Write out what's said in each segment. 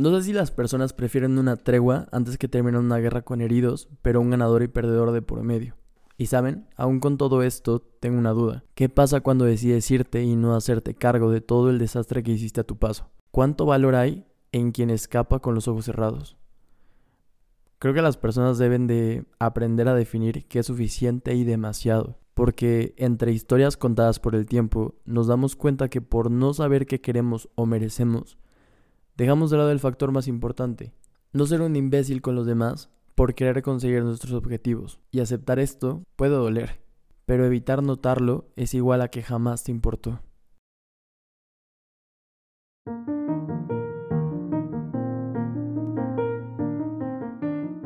No sé si las personas prefieren una tregua antes que terminar una guerra con heridos, pero un ganador y perdedor de por medio. Y saben, aún con todo esto, tengo una duda. ¿Qué pasa cuando decides irte y no hacerte cargo de todo el desastre que hiciste a tu paso? ¿Cuánto valor hay en quien escapa con los ojos cerrados? Creo que las personas deben de aprender a definir qué es suficiente y demasiado, porque entre historias contadas por el tiempo nos damos cuenta que por no saber qué queremos o merecemos, dejamos de lado el factor más importante, no ser un imbécil con los demás por querer conseguir nuestros objetivos. Y aceptar esto puede doler, pero evitar notarlo es igual a que jamás te importó.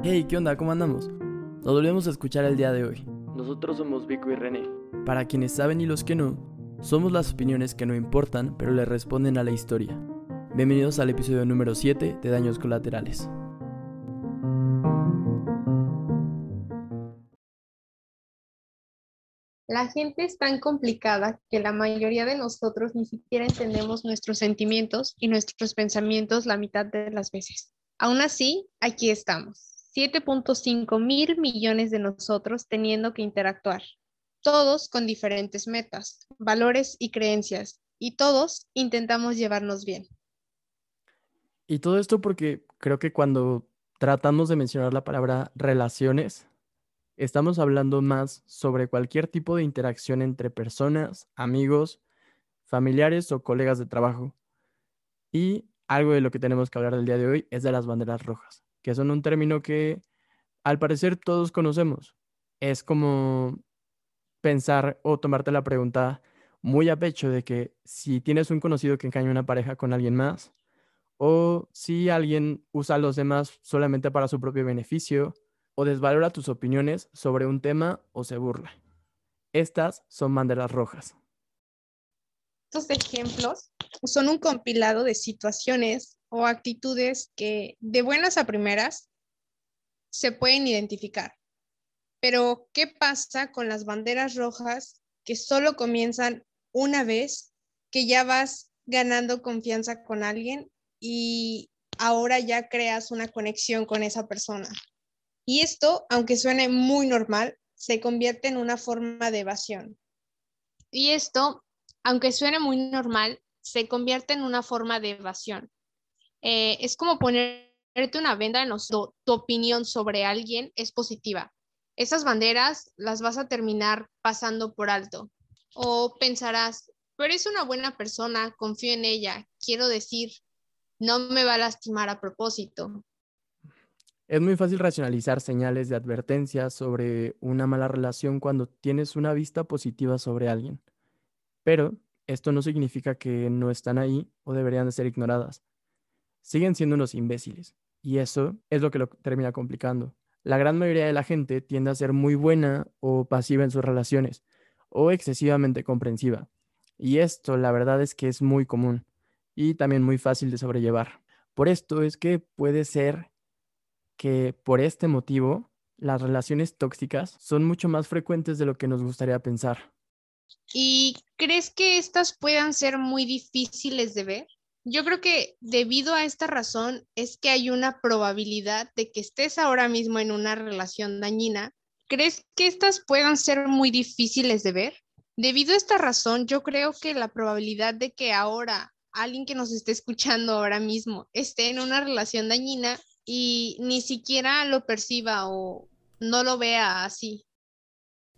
Hey, ¿qué onda? ¿Cómo andamos? Nos volvemos a escuchar el día de hoy. Nosotros somos Vico y René. Para quienes saben y los que no, somos las opiniones que no importan, pero le responden a la historia. Bienvenidos al episodio número 7 de Daños Colaterales. La gente es tan complicada que la mayoría de nosotros ni siquiera entendemos nuestros sentimientos y nuestros pensamientos la mitad de las veces. Aún así, aquí estamos 7.5 mil millones de nosotros teniendo que interactuar, todos con diferentes metas, valores y creencias, y todos intentamos llevarnos bien. Y todo esto porque creo que cuando tratamos de mencionar la palabra relaciones, estamos hablando más sobre cualquier tipo de interacción entre personas, amigos, familiares o colegas de trabajo. Y algo de lo que tenemos que hablar el día de hoy es de las banderas rojas que son un término que al parecer todos conocemos. Es como pensar o tomarte la pregunta muy a pecho de que si tienes un conocido que engaña una pareja con alguien más, o si alguien usa a los demás solamente para su propio beneficio, o desvalora tus opiniones sobre un tema o se burla. Estas son banderas rojas. Estos ejemplos son un compilado de situaciones o actitudes que de buenas a primeras se pueden identificar. Pero, ¿qué pasa con las banderas rojas que solo comienzan una vez que ya vas ganando confianza con alguien y ahora ya creas una conexión con esa persona? Y esto, aunque suene muy normal, se convierte en una forma de evasión. Y esto, aunque suene muy normal, se convierte en una forma de evasión. Eh, es como ponerte una venda en los tu opinión sobre alguien es positiva. Esas banderas las vas a terminar pasando por alto. O pensarás, pero es una buena persona, confío en ella, quiero decir, no me va a lastimar a propósito. Es muy fácil racionalizar señales de advertencia sobre una mala relación cuando tienes una vista positiva sobre alguien. Pero esto no significa que no están ahí o deberían de ser ignoradas siguen siendo unos imbéciles. Y eso es lo que lo termina complicando. La gran mayoría de la gente tiende a ser muy buena o pasiva en sus relaciones, o excesivamente comprensiva. Y esto, la verdad es que es muy común y también muy fácil de sobrellevar. Por esto es que puede ser que por este motivo las relaciones tóxicas son mucho más frecuentes de lo que nos gustaría pensar. ¿Y crees que estas puedan ser muy difíciles de ver? Yo creo que debido a esta razón es que hay una probabilidad de que estés ahora mismo en una relación dañina. ¿Crees que estas puedan ser muy difíciles de ver? Debido a esta razón, yo creo que la probabilidad de que ahora alguien que nos esté escuchando ahora mismo esté en una relación dañina y ni siquiera lo perciba o no lo vea así.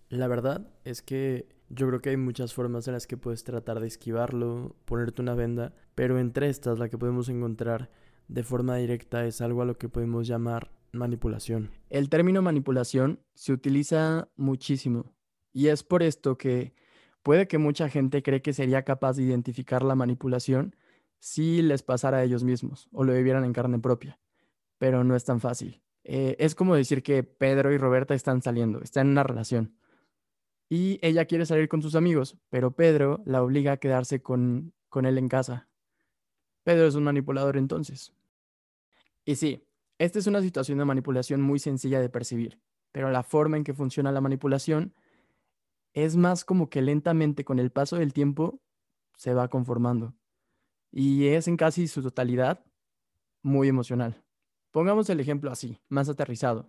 La verdad es que yo creo que hay muchas formas en las que puedes tratar de esquivarlo, ponerte una venda, pero entre estas la que podemos encontrar de forma directa es algo a lo que podemos llamar manipulación. El término manipulación se utiliza muchísimo y es por esto que puede que mucha gente cree que sería capaz de identificar la manipulación si les pasara a ellos mismos o lo vivieran en carne propia, pero no es tan fácil. Eh, es como decir que Pedro y Roberta están saliendo, están en una relación y ella quiere salir con sus amigos, pero Pedro la obliga a quedarse con, con él en casa. Pedro es un manipulador entonces. Y sí, esta es una situación de manipulación muy sencilla de percibir, pero la forma en que funciona la manipulación es más como que lentamente con el paso del tiempo se va conformando. Y es en casi su totalidad muy emocional. Pongamos el ejemplo así, más aterrizado.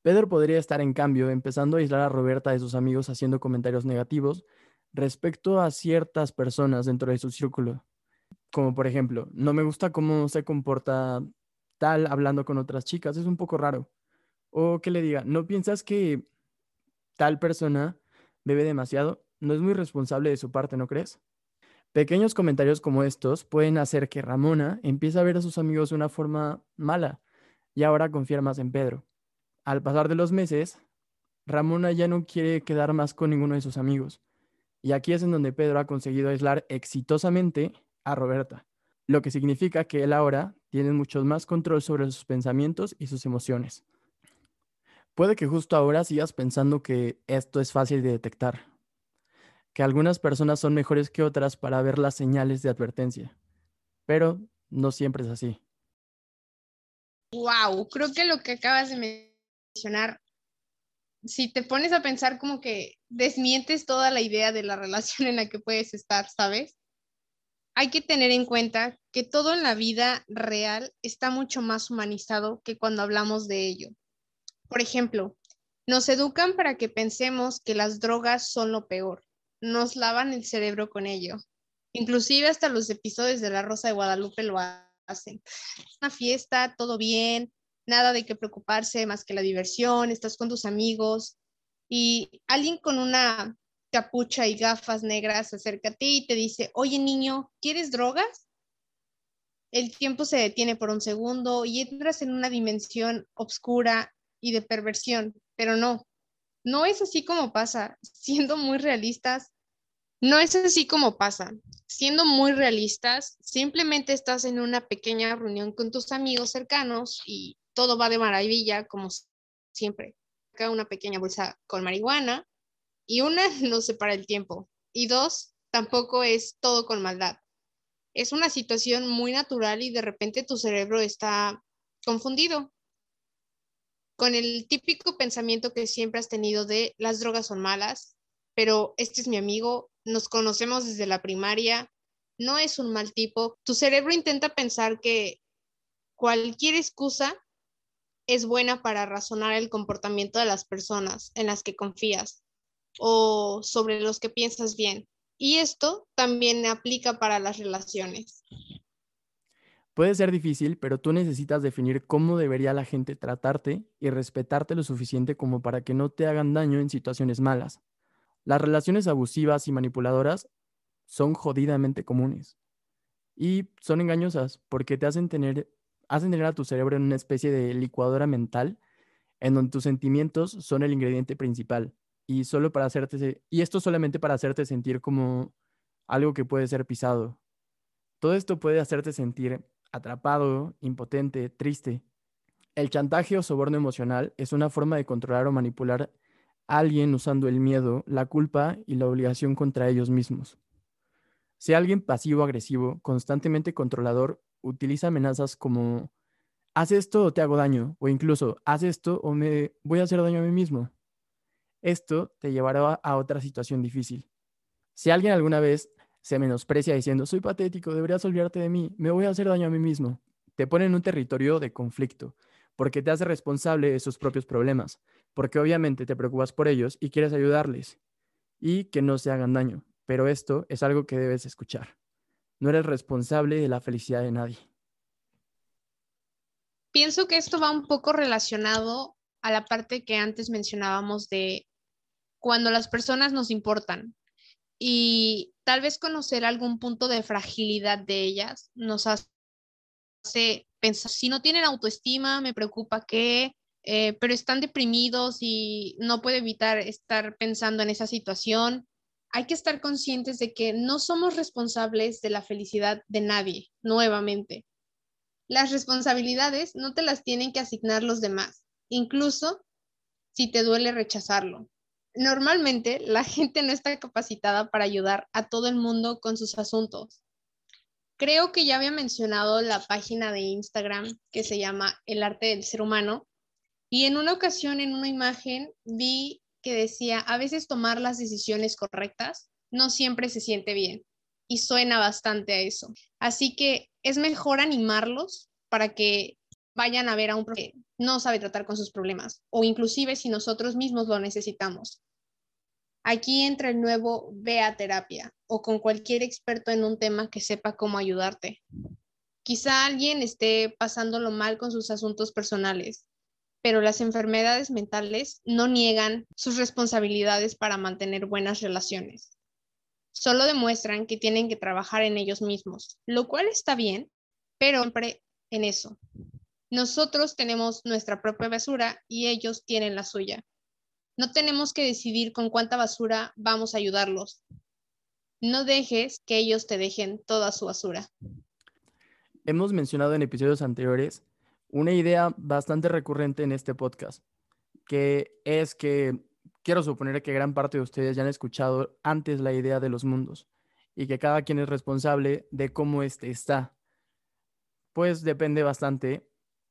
Pedro podría estar, en cambio, empezando a aislar a Roberta de sus amigos haciendo comentarios negativos respecto a ciertas personas dentro de su círculo. Como por ejemplo, no me gusta cómo se comporta tal hablando con otras chicas, es un poco raro. O que le diga, ¿no piensas que tal persona bebe demasiado? No es muy responsable de su parte, ¿no crees? Pequeños comentarios como estos pueden hacer que Ramona empiece a ver a sus amigos de una forma mala y ahora confía más en Pedro. Al pasar de los meses, Ramona ya no quiere quedar más con ninguno de sus amigos. Y aquí es en donde Pedro ha conseguido aislar exitosamente a Roberta, lo que significa que él ahora tiene mucho más control sobre sus pensamientos y sus emociones. Puede que justo ahora sigas pensando que esto es fácil de detectar, que algunas personas son mejores que otras para ver las señales de advertencia, pero no siempre es así. Wow, creo que lo que acabas de mencionar, si te pones a pensar como que desmientes toda la idea de la relación en la que puedes estar, ¿sabes? Hay que tener en cuenta que todo en la vida real está mucho más humanizado que cuando hablamos de ello. Por ejemplo, nos educan para que pensemos que las drogas son lo peor. Nos lavan el cerebro con ello. Inclusive hasta los episodios de La Rosa de Guadalupe lo hacen. Una fiesta, todo bien, nada de qué preocuparse más que la diversión, estás con tus amigos y alguien con una capucha y gafas negras se acerca a ti y te dice, oye niño, ¿quieres drogas? El tiempo se detiene por un segundo y entras en una dimensión oscura y de perversión, pero no, no es así como pasa, siendo muy realistas, no es así como pasa. Siendo muy realistas, simplemente estás en una pequeña reunión con tus amigos cercanos y todo va de maravilla, como siempre. Acá una pequeña bolsa con marihuana y una no separa el tiempo. Y dos, tampoco es todo con maldad. Es una situación muy natural y de repente tu cerebro está confundido con el típico pensamiento que siempre has tenido de las drogas son malas, pero este es mi amigo, nos conocemos desde la primaria, no es un mal tipo. Tu cerebro intenta pensar que cualquier excusa es buena para razonar el comportamiento de las personas en las que confías o sobre los que piensas bien. Y esto también aplica para las relaciones. Puede ser difícil, pero tú necesitas definir cómo debería la gente tratarte y respetarte lo suficiente como para que no te hagan daño en situaciones malas. Las relaciones abusivas y manipuladoras son jodidamente comunes y son engañosas porque te hacen tener, hacen tener a tu cerebro en una especie de licuadora mental en donde tus sentimientos son el ingrediente principal y solo para hacerte y esto solamente para hacerte sentir como algo que puede ser pisado. Todo esto puede hacerte sentir atrapado, impotente, triste. El chantaje o soborno emocional es una forma de controlar o manipular a alguien usando el miedo, la culpa y la obligación contra ellos mismos. Si alguien pasivo-agresivo, constantemente controlador, utiliza amenazas como haz esto o te hago daño, o incluso haz esto o me voy a hacer daño a mí mismo. Esto te llevará a otra situación difícil. Si alguien alguna vez se menosprecia diciendo, soy patético, deberías olvidarte de mí, me voy a hacer daño a mí mismo. Te pone en un territorio de conflicto, porque te hace responsable de sus propios problemas, porque obviamente te preocupas por ellos y quieres ayudarles y que no se hagan daño. Pero esto es algo que debes escuchar. No eres responsable de la felicidad de nadie. Pienso que esto va un poco relacionado a la parte que antes mencionábamos de cuando las personas nos importan, y tal vez conocer algún punto de fragilidad de ellas nos hace pensar, si no tienen autoestima, me preocupa que, eh, pero están deprimidos y no puedo evitar estar pensando en esa situación. Hay que estar conscientes de que no somos responsables de la felicidad de nadie, nuevamente. Las responsabilidades no te las tienen que asignar los demás, incluso si te duele rechazarlo normalmente la gente no está capacitada para ayudar a todo el mundo con sus asuntos. Creo que ya había mencionado la página de Instagram que se llama El arte del ser humano y en una ocasión en una imagen vi que decía, a veces tomar las decisiones correctas no siempre se siente bien. y suena bastante a eso. Así que es mejor animarlos para que vayan a ver a un que no sabe tratar con sus problemas o inclusive si nosotros mismos lo necesitamos. Aquí entra el nuevo ve a terapia o con cualquier experto en un tema que sepa cómo ayudarte. Quizá alguien esté pasándolo mal con sus asuntos personales, pero las enfermedades mentales no niegan sus responsabilidades para mantener buenas relaciones. Solo demuestran que tienen que trabajar en ellos mismos, lo cual está bien, pero siempre en eso. Nosotros tenemos nuestra propia basura y ellos tienen la suya. No tenemos que decidir con cuánta basura vamos a ayudarlos. No dejes que ellos te dejen toda su basura. Hemos mencionado en episodios anteriores una idea bastante recurrente en este podcast, que es que quiero suponer que gran parte de ustedes ya han escuchado antes la idea de los mundos y que cada quien es responsable de cómo éste está. Pues depende bastante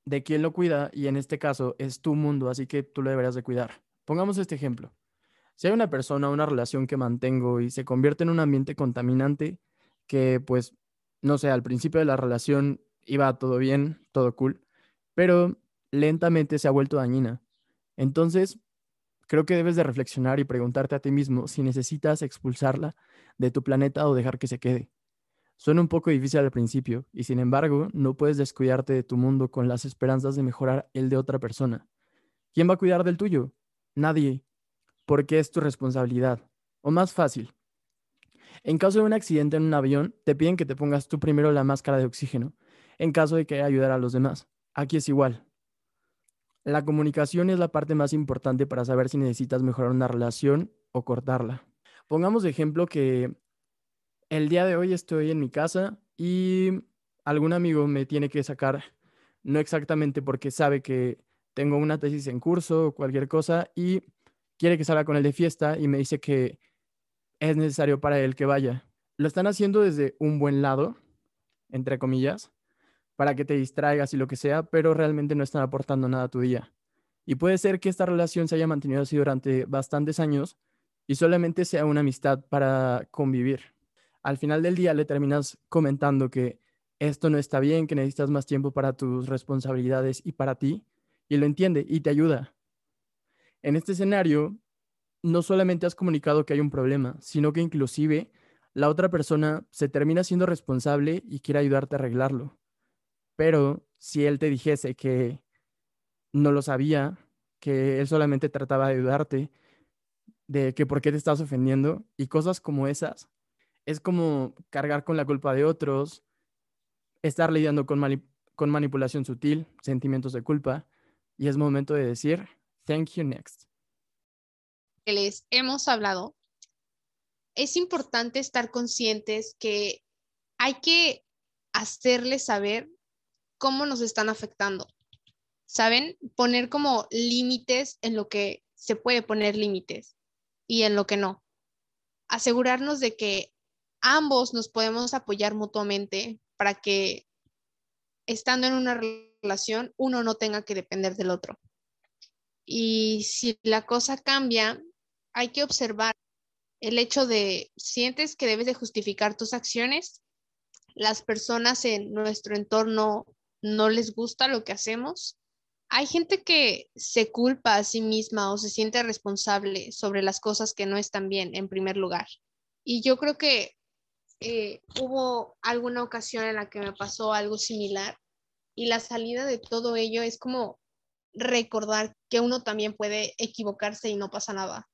de quién lo cuida y en este caso es tu mundo, así que tú lo deberías de cuidar. Pongamos este ejemplo. Si hay una persona, una relación que mantengo y se convierte en un ambiente contaminante, que pues no sé, al principio de la relación iba todo bien, todo cool, pero lentamente se ha vuelto dañina. Entonces, creo que debes de reflexionar y preguntarte a ti mismo si necesitas expulsarla de tu planeta o dejar que se quede. Suena un poco difícil al principio y sin embargo no puedes descuidarte de tu mundo con las esperanzas de mejorar el de otra persona. ¿Quién va a cuidar del tuyo? Nadie, porque es tu responsabilidad. O más fácil, en caso de un accidente en un avión, te piden que te pongas tú primero la máscara de oxígeno, en caso de que ayudar a los demás. Aquí es igual. La comunicación es la parte más importante para saber si necesitas mejorar una relación o cortarla. Pongamos de ejemplo que el día de hoy estoy en mi casa y algún amigo me tiene que sacar, no exactamente porque sabe que tengo una tesis en curso o cualquier cosa y quiere que salga con él de fiesta y me dice que es necesario para él que vaya. Lo están haciendo desde un buen lado, entre comillas, para que te distraigas y lo que sea, pero realmente no están aportando nada a tu día. Y puede ser que esta relación se haya mantenido así durante bastantes años y solamente sea una amistad para convivir. Al final del día le terminas comentando que esto no está bien, que necesitas más tiempo para tus responsabilidades y para ti, y lo entiende y te ayuda. En este escenario, no solamente has comunicado que hay un problema, sino que inclusive la otra persona se termina siendo responsable y quiere ayudarte a arreglarlo. Pero si él te dijese que no lo sabía, que él solamente trataba de ayudarte, de que por qué te estás ofendiendo y cosas como esas, es como cargar con la culpa de otros, estar lidiando con, con manipulación sutil, sentimientos de culpa, y es momento de decir, thank you next les hemos hablado, es importante estar conscientes que hay que hacerles saber cómo nos están afectando. ¿Saben? Poner como límites en lo que se puede poner límites y en lo que no. Asegurarnos de que ambos nos podemos apoyar mutuamente para que estando en una relación uno no tenga que depender del otro. Y si la cosa cambia, hay que observar el hecho de, sientes que debes de justificar tus acciones, las personas en nuestro entorno no les gusta lo que hacemos. Hay gente que se culpa a sí misma o se siente responsable sobre las cosas que no están bien en primer lugar. Y yo creo que eh, hubo alguna ocasión en la que me pasó algo similar y la salida de todo ello es como recordar que uno también puede equivocarse y no pasa nada.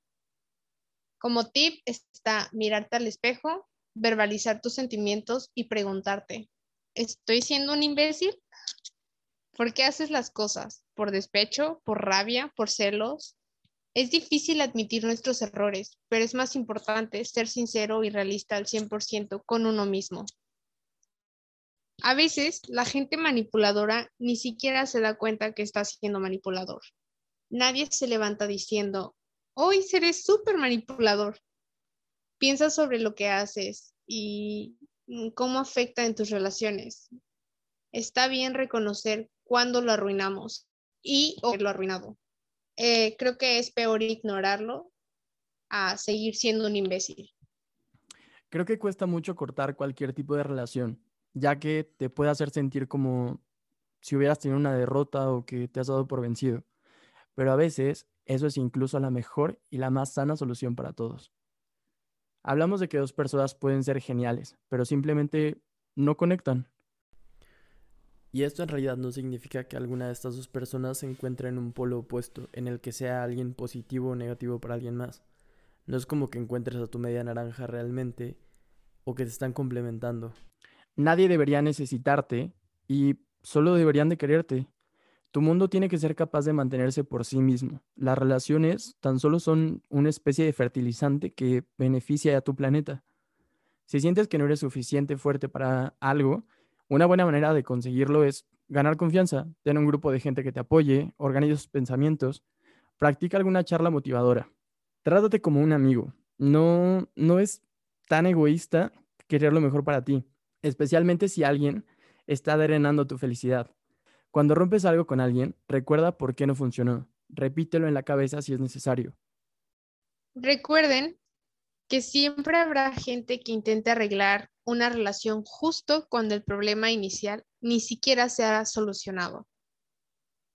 Como tip está mirarte al espejo, verbalizar tus sentimientos y preguntarte, ¿estoy siendo un imbécil? ¿Por qué haces las cosas? ¿Por despecho? ¿Por rabia? ¿Por celos? Es difícil admitir nuestros errores, pero es más importante ser sincero y realista al 100% con uno mismo. A veces la gente manipuladora ni siquiera se da cuenta que está siendo manipulador. Nadie se levanta diciendo, hoy seré súper manipulador. Piensa sobre lo que haces y mm, cómo afecta en tus relaciones. Está bien reconocer cuándo lo arruinamos y lo arruinado. Eh, creo que es peor ignorarlo a seguir siendo un imbécil. Creo que cuesta mucho cortar cualquier tipo de relación, ya que te puede hacer sentir como si hubieras tenido una derrota o que te has dado por vencido. Pero a veces eso es incluso la mejor y la más sana solución para todos. Hablamos de que dos personas pueden ser geniales, pero simplemente no conectan. Y esto en realidad no significa que alguna de estas dos personas se encuentre en un polo opuesto, en el que sea alguien positivo o negativo para alguien más. No es como que encuentres a tu media naranja realmente o que te están complementando. Nadie debería necesitarte y solo deberían de quererte. Tu mundo tiene que ser capaz de mantenerse por sí mismo. Las relaciones tan solo son una especie de fertilizante que beneficia a tu planeta. Si sientes que no eres suficiente fuerte para algo, una buena manera de conseguirlo es ganar confianza, tener un grupo de gente que te apoye, organiza tus pensamientos, practica alguna charla motivadora. Trátate como un amigo. No, no es tan egoísta querer lo mejor para ti, especialmente si alguien está drenando tu felicidad. Cuando rompes algo con alguien, recuerda por qué no funcionó. Repítelo en la cabeza si es necesario. Recuerden que siempre habrá gente que intente arreglar una relación justo cuando el problema inicial ni siquiera se ha solucionado.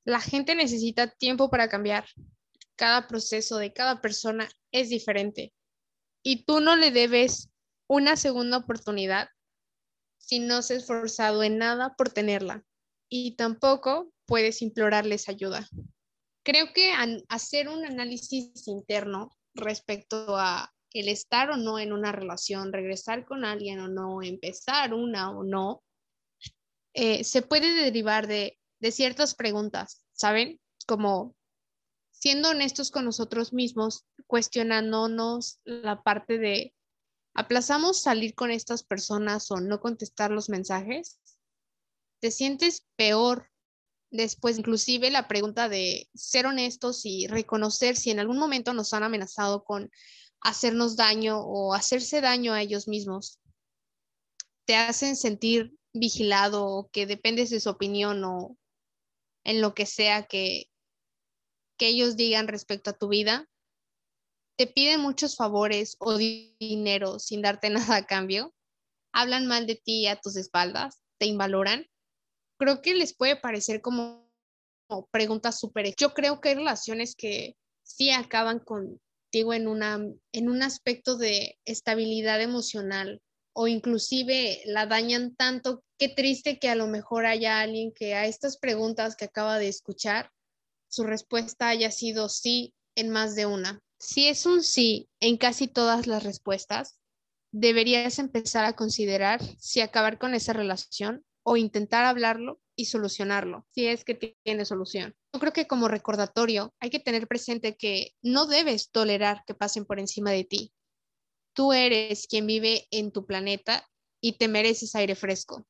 La gente necesita tiempo para cambiar. Cada proceso de cada persona es diferente y tú no le debes una segunda oportunidad si no se ha esforzado en nada por tenerla y tampoco puedes implorarles ayuda. Creo que hacer un análisis interno respecto a el estar o no en una relación, regresar con alguien o no, empezar una o no, eh, se puede derivar de, de ciertas preguntas, ¿saben? Como siendo honestos con nosotros mismos, cuestionándonos la parte de, ¿aplazamos salir con estas personas o no contestar los mensajes? te sientes peor después, inclusive la pregunta de ser honestos y reconocer si en algún momento nos han amenazado con hacernos daño o hacerse daño a ellos mismos, te hacen sentir vigilado o que dependes de su opinión o en lo que sea que, que ellos digan respecto a tu vida, te piden muchos favores o dinero sin darte nada a cambio, hablan mal de ti a tus espaldas, te invaloran creo que les puede parecer como, preguntas súper. Yo creo que hay relaciones que sí acaban en, una, en un aspecto de estabilidad emocional o inclusive la dañan tanto. Qué triste que a lo mejor haya alguien que a estas preguntas que acaba de escuchar, su respuesta haya sido sí en más de una. Si es un sí en casi todas las respuestas, deberías empezar a considerar si acabar con esa relación o intentar hablarlo y solucionarlo, si es que tiene solución. Yo creo que como recordatorio hay que tener presente que no debes tolerar que pasen por encima de ti. Tú eres quien vive en tu planeta y te mereces aire fresco.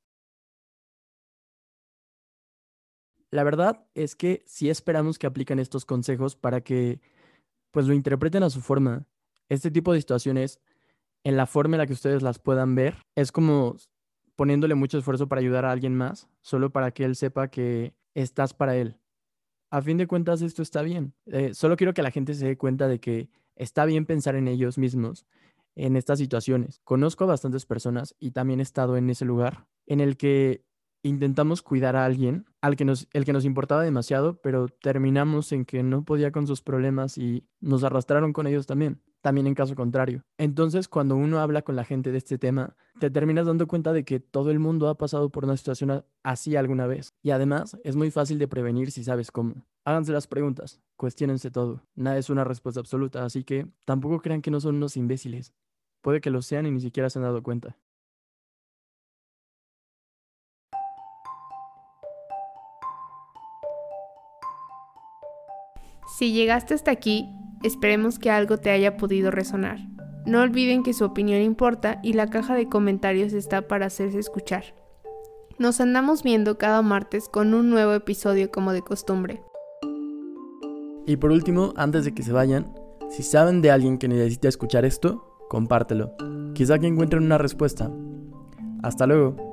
La verdad es que sí esperamos que apliquen estos consejos para que pues lo interpreten a su forma. Este tipo de situaciones, en la forma en la que ustedes las puedan ver, es como poniéndole mucho esfuerzo para ayudar a alguien más, solo para que él sepa que estás para él. A fin de cuentas, esto está bien. Eh, solo quiero que la gente se dé cuenta de que está bien pensar en ellos mismos en estas situaciones. Conozco a bastantes personas y también he estado en ese lugar en el que intentamos cuidar a alguien al que nos, el que nos importaba demasiado, pero terminamos en que no podía con sus problemas y nos arrastraron con ellos también, también en caso contrario. Entonces, cuando uno habla con la gente de este tema, te terminas dando cuenta de que todo el mundo ha pasado por una situación así alguna vez. Y además, es muy fácil de prevenir si sabes cómo. Háganse las preguntas, cuestionense todo. Nada es una respuesta absoluta, así que tampoco crean que no son unos imbéciles. Puede que lo sean y ni siquiera se han dado cuenta. Si llegaste hasta aquí, esperemos que algo te haya podido resonar. No olviden que su opinión importa y la caja de comentarios está para hacerse escuchar. Nos andamos viendo cada martes con un nuevo episodio como de costumbre. Y por último, antes de que se vayan, si saben de alguien que necesita escuchar esto, compártelo. Quizá que encuentren una respuesta. Hasta luego.